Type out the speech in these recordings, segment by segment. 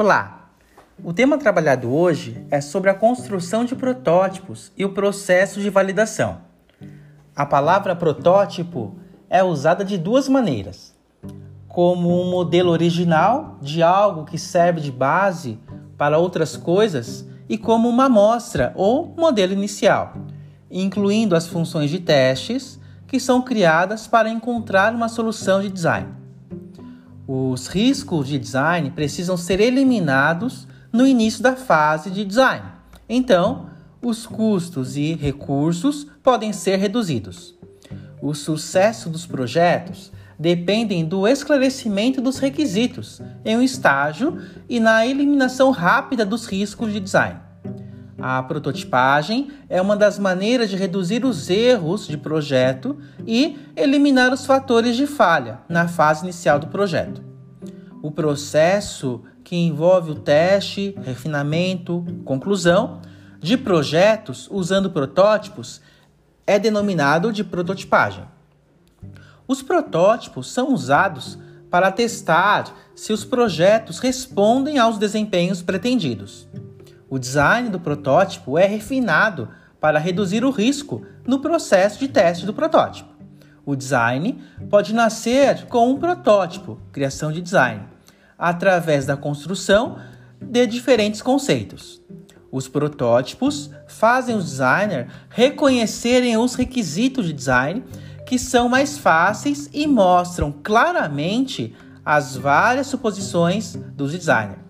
Olá! O tema trabalhado hoje é sobre a construção de protótipos e o processo de validação. A palavra protótipo é usada de duas maneiras: como um modelo original de algo que serve de base para outras coisas e como uma amostra ou modelo inicial, incluindo as funções de testes que são criadas para encontrar uma solução de design. Os riscos de design precisam ser eliminados no início da fase de design. Então, os custos e recursos podem ser reduzidos. O sucesso dos projetos dependem do esclarecimento dos requisitos em um estágio e na eliminação rápida dos riscos de design. A prototipagem é uma das maneiras de reduzir os erros de projeto e eliminar os fatores de falha na fase inicial do projeto. O processo que envolve o teste, refinamento, conclusão de projetos usando protótipos é denominado de prototipagem. Os protótipos são usados para testar se os projetos respondem aos desempenhos pretendidos. O design do protótipo é refinado para reduzir o risco no processo de teste do protótipo. O design pode nascer com um protótipo, criação de design, através da construção de diferentes conceitos. Os protótipos fazem os designers reconhecerem os requisitos de design que são mais fáceis e mostram claramente as várias suposições dos designers.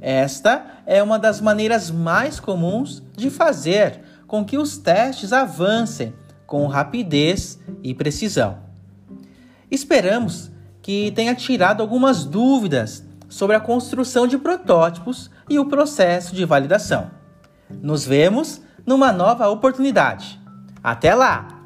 Esta é uma das maneiras mais comuns de fazer com que os testes avancem com rapidez e precisão. Esperamos que tenha tirado algumas dúvidas sobre a construção de protótipos e o processo de validação. Nos vemos numa nova oportunidade. Até lá!